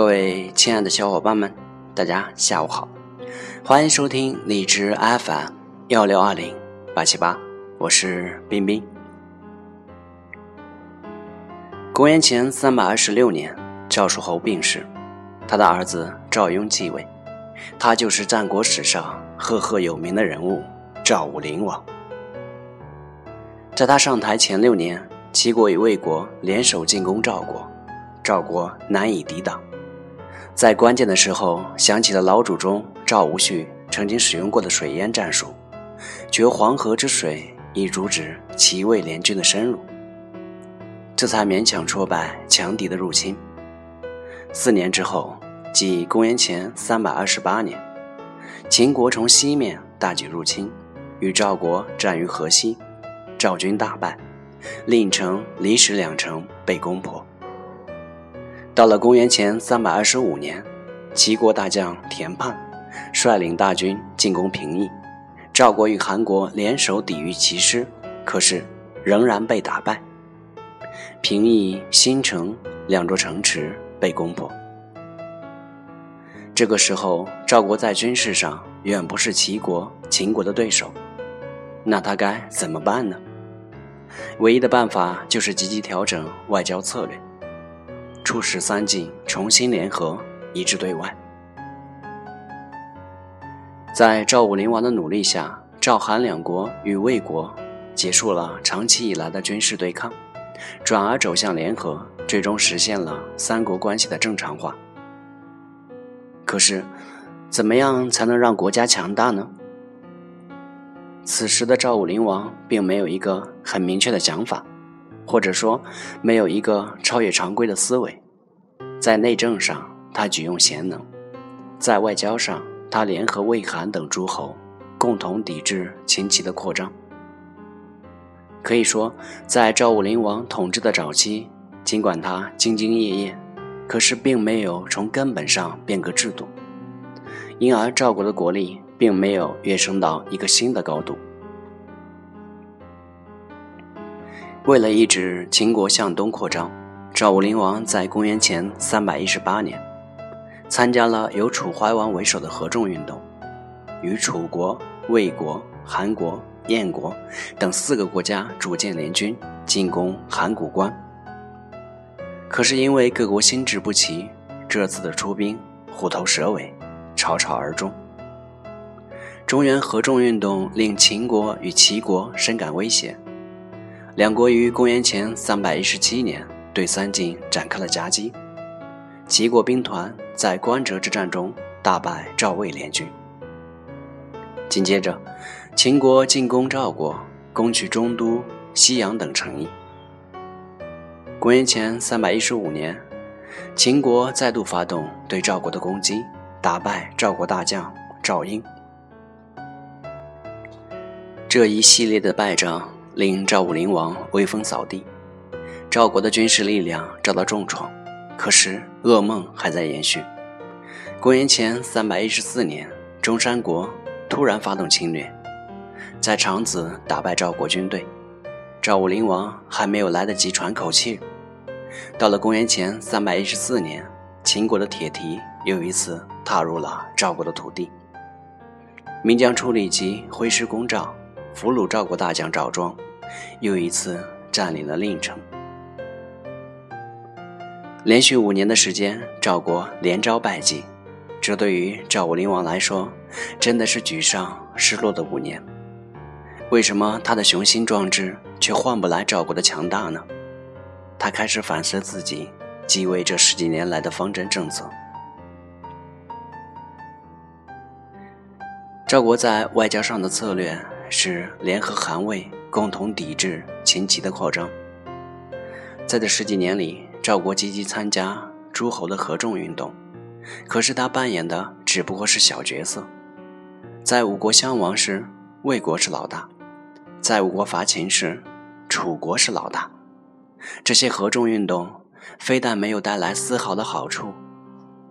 各位亲爱的小伙伴们，大家下午好，欢迎收听荔枝 FM 幺六二零八七八，我是冰冰。公元前三百二十六年，赵叔侯病逝，他的儿子赵雍继位，他就是战国史上赫赫有名的人物赵武灵王。在他上台前六年，齐国与魏国联手进攻赵国，赵国难以抵挡。在关键的时候，想起了老祖宗赵无恤曾经使用过的水淹战术，决黄河之水以阻止齐魏联军的深入，这才勉强挫败强敌的入侵。四年之后，即公元前三百二十八年，秦国从西面大举入侵，与赵国战于河西，赵军大败，令城、离石两城被攻破。到了公元前三百二十五年，齐国大将田盼率领大军进攻平邑，赵国与韩国联手抵御齐师，可是仍然被打败。平邑、新城两座城池被攻破。这个时候，赵国在军事上远不是齐国、秦国的对手，那他该怎么办呢？唯一的办法就是积极调整外交策略。促使三晋重新联合，一致对外。在赵武灵王的努力下，赵韩两国与魏国结束了长期以来的军事对抗，转而走向联合，最终实现了三国关系的正常化。可是，怎么样才能让国家强大呢？此时的赵武灵王并没有一个很明确的想法。或者说，没有一个超越常规的思维。在内政上，他举用贤能；在外交上，他联合魏、韩等诸侯，共同抵制秦齐的扩张。可以说，在赵武灵王统治的早期，尽管他兢兢业业，可是并没有从根本上变革制度，因而赵国的国力并没有跃升到一个新的高度。为了抑制秦国向东扩张，赵武灵王在公元前三百一十八年，参加了由楚怀王为首的合纵运动，与楚国、魏国、韩国、燕国等四个国家组建联军进攻函谷关。可是因为各国心智不齐，这次的出兵虎头蛇尾，草草而终。中原合纵运动令秦国与齐国深感威胁。两国于公元前三百一十七年对三晋展开了夹击，齐国兵团在关泽之战中大败赵魏联军。紧接着，秦国进攻赵国，攻取中都、西阳等城邑。公元前三百一十五年，秦国再度发动对赵国的攻击，打败赵国大将赵婴。这一系列的败仗。令赵武灵王威风扫地，赵国的军事力量遭到重创。可是噩梦还在延续。公元前三百一十四年，中山国突然发动侵略，在长子打败赵国军队。赵武灵王还没有来得及喘口气，到了公元前三百一十四年，秦国的铁蹄又一次踏入了赵国的土地。名将处理及挥师攻赵，俘虏赵国大将赵庄。又一次占领了令城。连续五年的时间，赵国连招败绩，这对于赵武灵王来说，真的是沮丧、失落的五年。为什么他的雄心壮志却换不来赵国的强大呢？他开始反思自己继位这十几年来的方针政策。赵国在外交上的策略是联合韩魏。共同抵制秦齐的扩张。在这十几年里，赵国积极参加诸侯的合纵运动，可是他扮演的只不过是小角色。在五国相王时，魏国是老大；在五国伐秦时，楚国是老大。这些合纵运动非但没有带来丝毫的好处，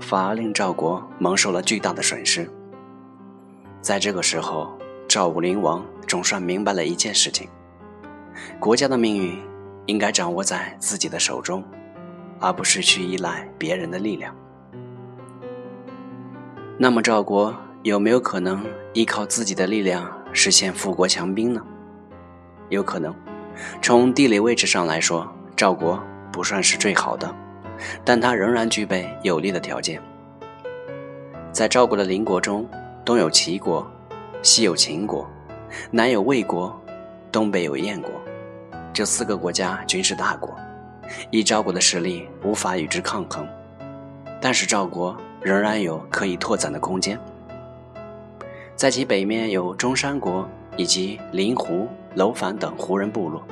反而令赵国蒙受了巨大的损失。在这个时候，赵武灵王。总算明白了一件事情：国家的命运应该掌握在自己的手中，而不是去依赖别人的力量。那么赵国有没有可能依靠自己的力量实现富国强兵呢？有可能。从地理位置上来说，赵国不算是最好的，但它仍然具备有利的条件。在赵国的邻国中，东有齐国，西有秦国，南有魏国，东北有燕国，这四个国家均是大国，以赵国的实力无法与之抗衡。但是赵国仍然有可以拓展的空间，在其北面有中山国以及临湖。楼烦等胡人部落，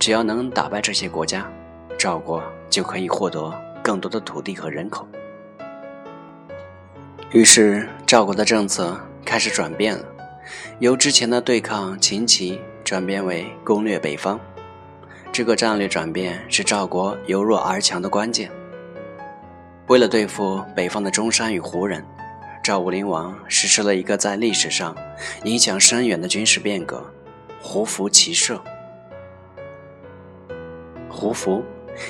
只要能打败这些国家，赵国就可以获得更多的土地和人口。于是，赵国的政策开始转变了，由之前的对抗秦齐转变为攻略北方。这个战略转变是赵国由弱而强的关键。为了对付北方的中山与胡人，赵武灵王实施了一个在历史上影响深远的军事变革。胡服骑射，胡服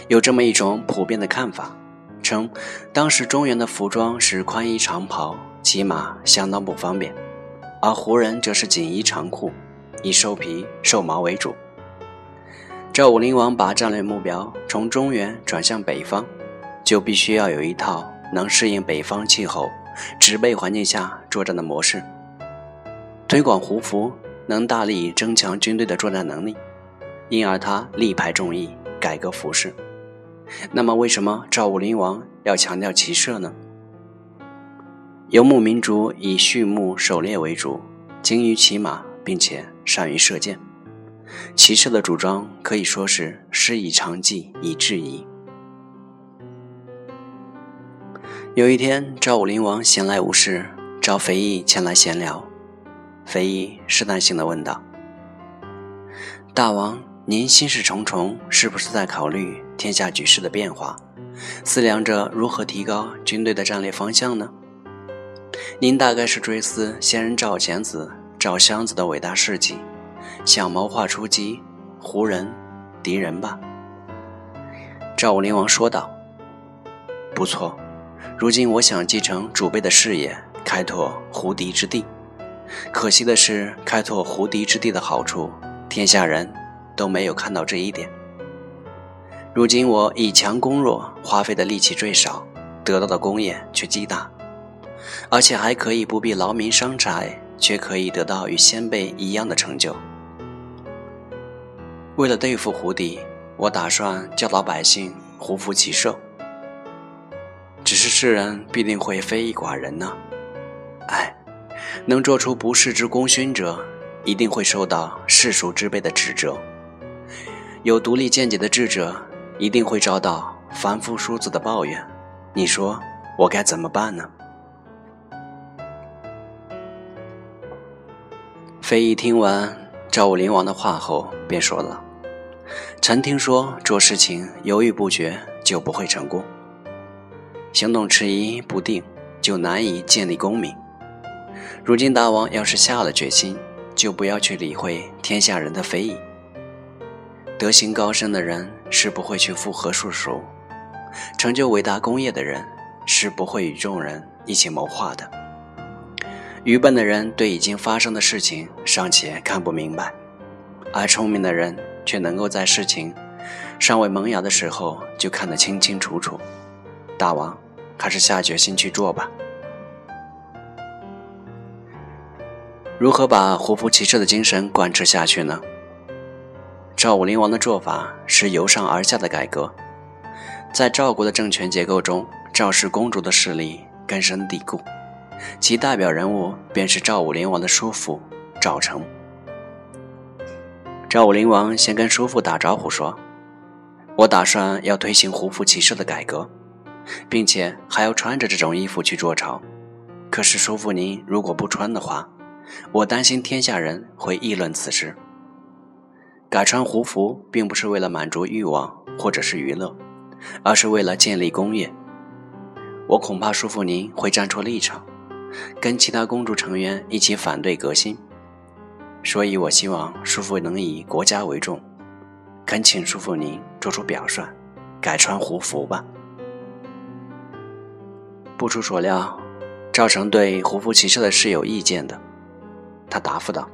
有这么一种普遍的看法，称当时中原的服装是宽衣长袍，骑马相当不方便，而胡人则是锦衣长裤，以兽皮、兽毛为主。赵武灵王把战略目标从中原转向北方，就必须要有一套能适应北方气候、植被环境下作战的模式，推广胡服。能大力增强军队的作战能力，因而他力排众议，改革服饰。那么，为什么赵武灵王要强调骑射呢？游牧民族以畜牧狩猎为主，精于骑马，并且善于射箭。骑射的主张可以说是师以长技以制夷。有一天，赵武灵王闲来无事，找肥义前来闲聊。肥义试探性的问道：“大王，您心事重重，是不是在考虑天下局势的变化，思量着如何提高军队的战略方向呢？您大概是追思先人赵简子、赵襄子的伟大事迹，想谋划出击胡人敌人吧？”赵武灵王说道：“不错，如今我想继承祖辈的事业，开拓胡敌之地。”可惜的是，开拓胡敌之地的好处，天下人都没有看到这一点。如今我以强攻弱，花费的力气最少，得到的功业却极大，而且还可以不必劳民伤财，却可以得到与先辈一样的成就。为了对付胡敌，我打算教导百姓胡服骑射。只是世人必定会非议寡人呢，哎。能做出不世之功勋者，一定会受到世俗之辈的指责；有独立见解的智者，一定会遭到凡夫俗子的抱怨。你说我该怎么办呢？非议听完赵武灵王的话后，便说了：“臣听说，做事情犹豫不决就不会成功，行动迟疑不定就难以建立功名。”如今大王要是下了决心，就不要去理会天下人的非议。德行高深的人是不会去附和术数，成就伟大功业的人是不会与众人一起谋划的。愚笨的人对已经发生的事情尚且看不明白，而聪明的人却能够在事情尚未萌芽的时候就看得清清楚楚。大王，还是下决心去做吧。如何把胡服骑射的精神贯彻下去呢？赵武灵王的做法是由上而下的改革，在赵国的政权结构中，赵氏公主的势力根深蒂固，其代表人物便是赵武灵王的叔父赵成。赵武灵王先跟叔父打招呼说：“我打算要推行胡服骑射的改革，并且还要穿着这种衣服去做朝。可是叔父您如果不穿的话，”我担心天下人会议论此事。改穿胡服，并不是为了满足欲望或者是娱乐，而是为了建立功业。我恐怕叔父您会站错立场，跟其他公主成员一起反对革新。所以我希望叔父能以国家为重，恳请叔父您做出表率，改穿胡服吧。不出所料。赵成对胡服骑射的事有意见的。他答复道：“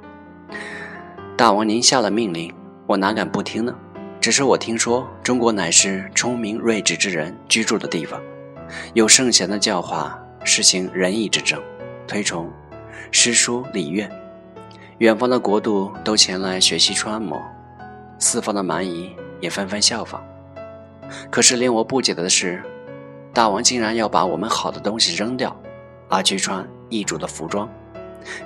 大王您下了命令，我哪敢不听呢？只是我听说中国乃是聪明睿智之人居住的地方，有圣贤的教化，实行仁义之政，推崇诗书礼乐，远方的国度都前来学习穿模，四方的蛮夷也纷纷效仿。可是令我不解的是，大王竟然要把我们好的东西扔掉，而去穿异族的服装。”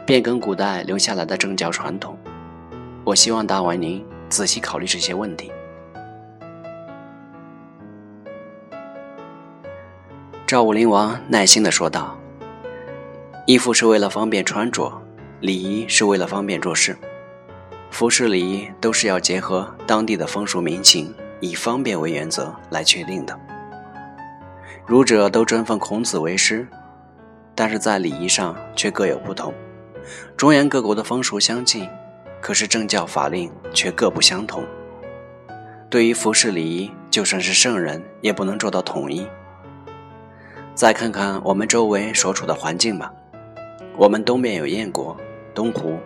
变更古代留下来的政教传统，我希望大王您仔细考虑这些问题。赵武灵王耐心的说道：“衣服是为了方便穿着，礼仪是为了方便做事，服饰礼仪都是要结合当地的风俗民情，以方便为原则来确定的。儒者都尊奉孔子为师，但是在礼仪上却各有不同。”中原各国的风俗相近，可是政教法令却各不相同。对于服饰礼仪，就算是圣人也不能做到统一。再看看我们周围所处的环境吧，我们东边有燕国、东湖，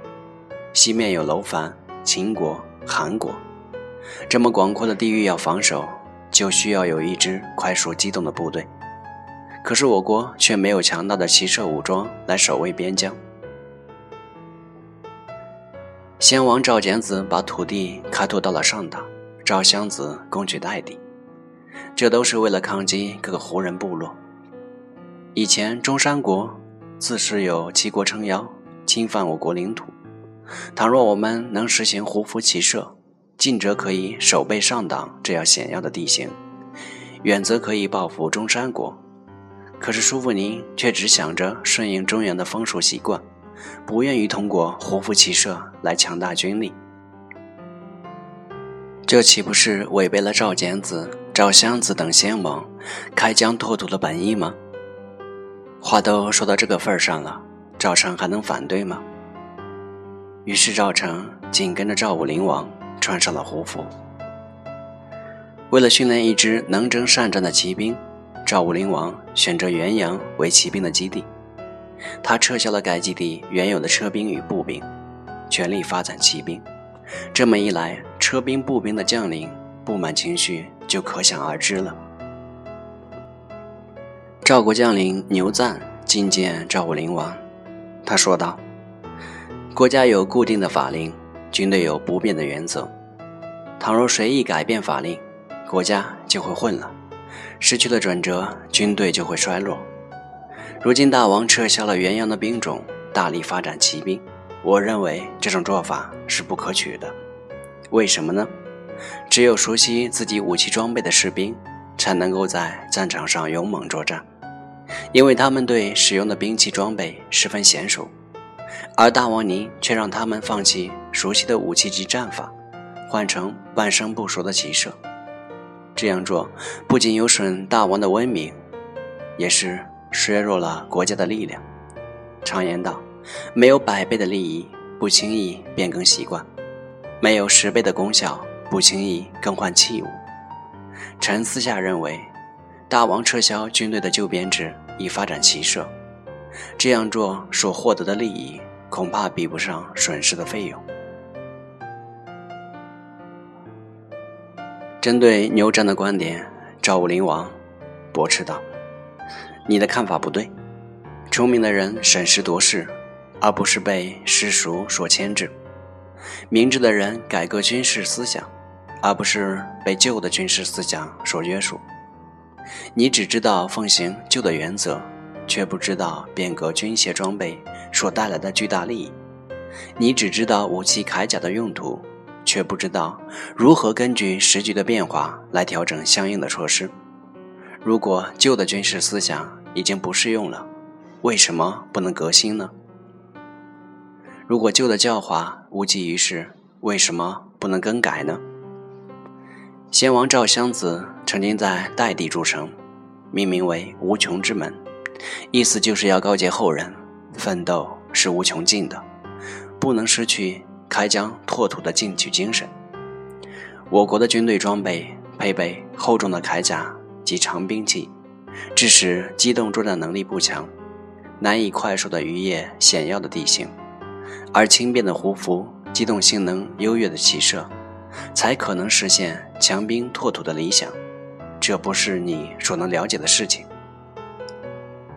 西面有楼烦、秦国、韩国，这么广阔的地域要防守，就需要有一支快速机动的部队。可是我国却没有强大的骑射武装来守卫边疆。先王赵简子把土地开拓到了上党，赵襄子攻取代地，这都是为了抗击各个胡人部落。以前中山国自恃有齐国撑腰，侵犯我国领土。倘若我们能实行胡服骑射，近则可以守备上党这样险要的地形，远则可以报复中山国。可是叔父您却只想着顺应中原的风俗习惯。不愿意通过胡服骑射来强大军力，这岂不是违背了赵简子、赵襄子等先王开疆拓土的本意吗？话都说到这个份上了，赵成还能反对吗？于是赵成紧跟着赵武灵王穿上了胡服。为了训练一支能征善战的骑兵，赵武灵王选择元阳为骑兵的基地。他撤销了该基地原有的车兵与步兵，全力发展骑兵。这么一来，车兵、步兵的将领不满情绪就可想而知了。赵国将领牛赞觐见赵武灵王，他说道：“国家有固定的法令，军队有不变的原则。倘若随意改变法令，国家就会混了，失去了准则，军队就会衰落。”如今大王撤销了元阳的兵种，大力发展骑兵，我认为这种做法是不可取的。为什么呢？只有熟悉自己武器装备的士兵，才能够在战场上勇猛作战，因为他们对使用的兵器装备十分娴熟。而大王您却让他们放弃熟悉的武器及战法，换成半生不熟的骑射，这样做不仅有损大王的威名，也是。削弱了国家的力量。常言道：“没有百倍的利益，不轻易变更习惯；没有十倍的功效，不轻易更换器物。”臣私下认为，大王撤销军队的旧编制，以发展骑射，这样做所获得的利益，恐怕比不上损失的费用。针对牛战的观点，赵武灵王驳斥道。你的看法不对，聪明的人审时度势，而不是被世俗所牵制；明智的人改革军事思想，而不是被旧的军事思想所约束。你只知道奉行旧的原则，却不知道变革军械装备所带来的巨大利益；你只知道武器铠甲的用途，却不知道如何根据时局的变化来调整相应的措施。如果旧的军事思想已经不适用了，为什么不能革新呢？如果旧的教化无济于事，为什么不能更改呢？先王赵襄子曾经在代地筑城，命名为无穷之门，意思就是要告诫后人，奋斗是无穷尽的，不能失去开疆拓土的进取精神。我国的军队装备配备厚重的铠甲。及长兵器，致使机动作战能力不强，难以快速的逾越险要的地形，而轻便的胡服、机动性能优越的骑射，才可能实现强兵拓土的理想。这不是你所能了解的事情。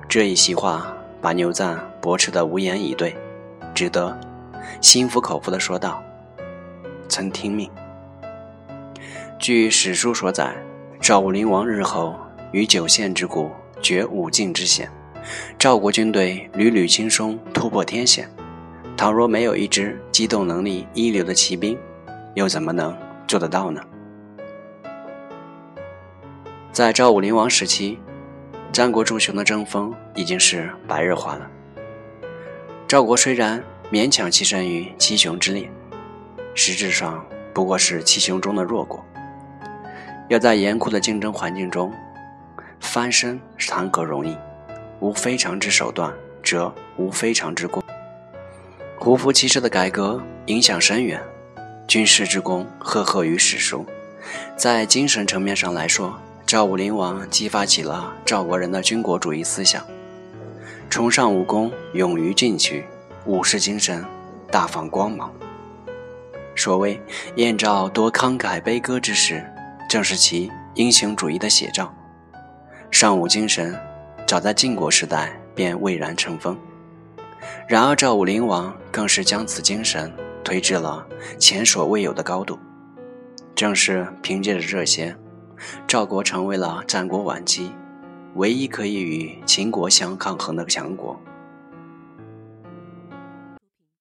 这一席话把牛赞驳斥得无言以对，只得心服口服地说道：“曾听命。”据史书所载，赵武灵王日后于九县之谷决五境之险，赵国军队屡屡轻松突破天险。倘若没有一支机动能力一流的骑兵，又怎么能做得到呢？在赵武灵王时期，战国诸雄的争锋已经是白热化了。赵国虽然勉强跻身于七雄之列，实质上不过是七雄中的弱国。要在严酷的竞争环境中翻身，谈何容易？无非常之手段，则无非常之功。胡服骑射的改革影响深远，军事之功赫赫于史书。在精神层面上来说，赵武灵王激发起了赵国人的军国主义思想，崇尚武功，勇于进取，武士精神大放光芒。所谓“燕赵多慷慨悲歌之时”，正是其英雄主义的写照。尚武精神早在晋国时代便蔚然成风，然而赵武灵王更是将此精神推至了前所未有的高度。正是凭借着这些。赵国成为了战国晚期唯一可以与秦国相抗衡的强国。